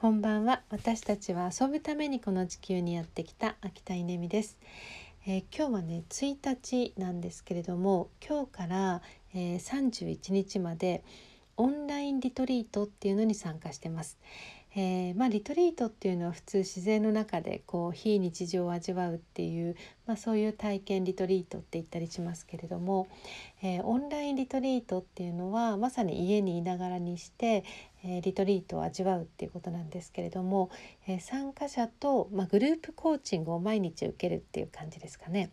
こんばんは。私たちは遊ぶためにこの地球にやってきた秋田稲美です、えー、今日はね1日なんですけれども今日から、えー、31日までオンラインリトリートっていうのに参加してます、えー、まあ、リトリートっていうのは普通自然の中でこう非日常を味わうっていう、まあ、そういう体験リトリートって言ったりしますけれども、えー、オンラインリトリートっていうのはまさに家にいながらにして、えー、リトリートを味わうっていうことなんですけれども、え参加者と、まあ、グループコーチングを毎日受けるっていう感じですかね。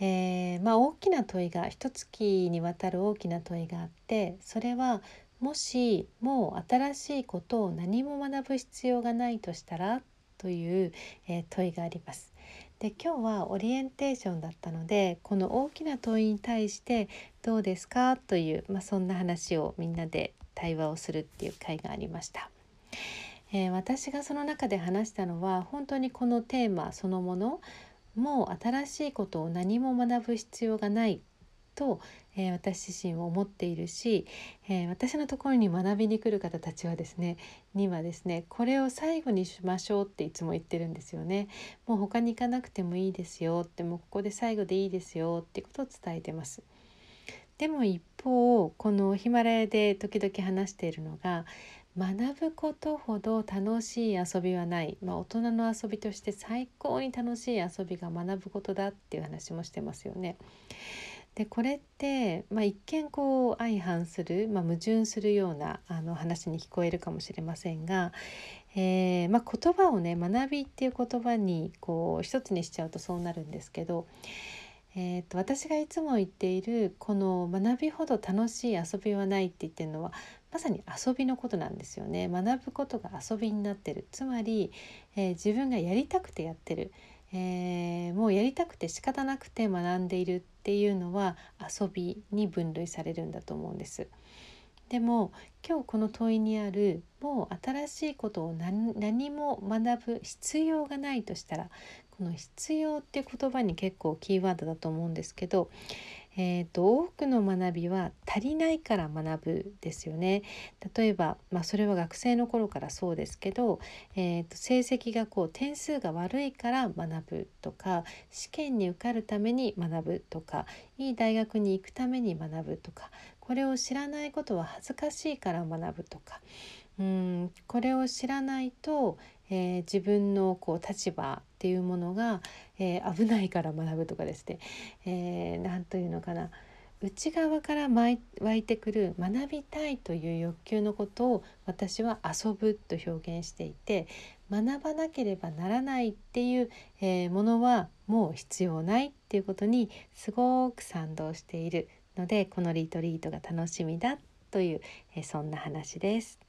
えまあ、大きな問いが一月にわたる大きな問いがあってそれはもしもう新しいことを何も学ぶ必要がないとしたらという、えー、問いがあります。で今日はオリエンテーションだったのでこの大きな問いに対してどうですかという、まあ、そんな話をみんなで対話をするっていう会がありました。えー、私がその中で話したのは本当にこのテーマそのものもう新しいことを何も学ぶ必要がないと、えー、私自身を思っているし、えー、私のところに学びに来る方たちはですねにはですねこれを最後にしましょうっていつも言ってるんですよね。もう他に行かなくてもいいですよってもうここで最後でいいですよっていうことを伝えてます。でも一方このヒマラヤで時々話しているのが学ぶことほど楽しい遊びはない、まあ、大人の遊びとして最高に楽しい遊びが学ぶことだっていう話もしてますよね。でこれって、まあ、一見こう相反する、まあ、矛盾するようなあの話に聞こえるかもしれませんが、えー、まあ、言葉をね学びっていう言葉にこう一つにしちゃうとそうなるんですけど、えーと、私がいつも言っているこの学びほど楽しい遊びはないって言ってるのはまさに遊びのことなんですよね。学ぶことが遊びになってる。つまり、えー、自分がやりたくてやってる、えー、もうやりたくて仕方なくて学んでいるっていうのは遊びに分類されるんだと思うんです。でも今日この問いにあるもう新しいことを何も学ぶ必要がないとしたらこの「必要」って言葉に結構キーワードだと思うんですけどえーと、多くの学びは足りないから学ぶですよね。例えば、まあ、それは学生の頃からそうですけど、えーと、成績がこう点数が悪いから学ぶとか試験に受かるために学ぶとかいい大学に行くために学ぶとかこれを知らないことは恥ずかしいから学ぶとかうんこれを知らないと、えー、自分のこう立場っていうものが、えー、危ないから学ぶとかですね何、えー、というのかな内側から湧いてくる学びたいという欲求のことを私は遊ぶと表現していて学ばなければならないっていう、え、ものはもう必要ないっていうことにすごく賛同しているのでこのリトリートが楽しみだという、え、そんな話です。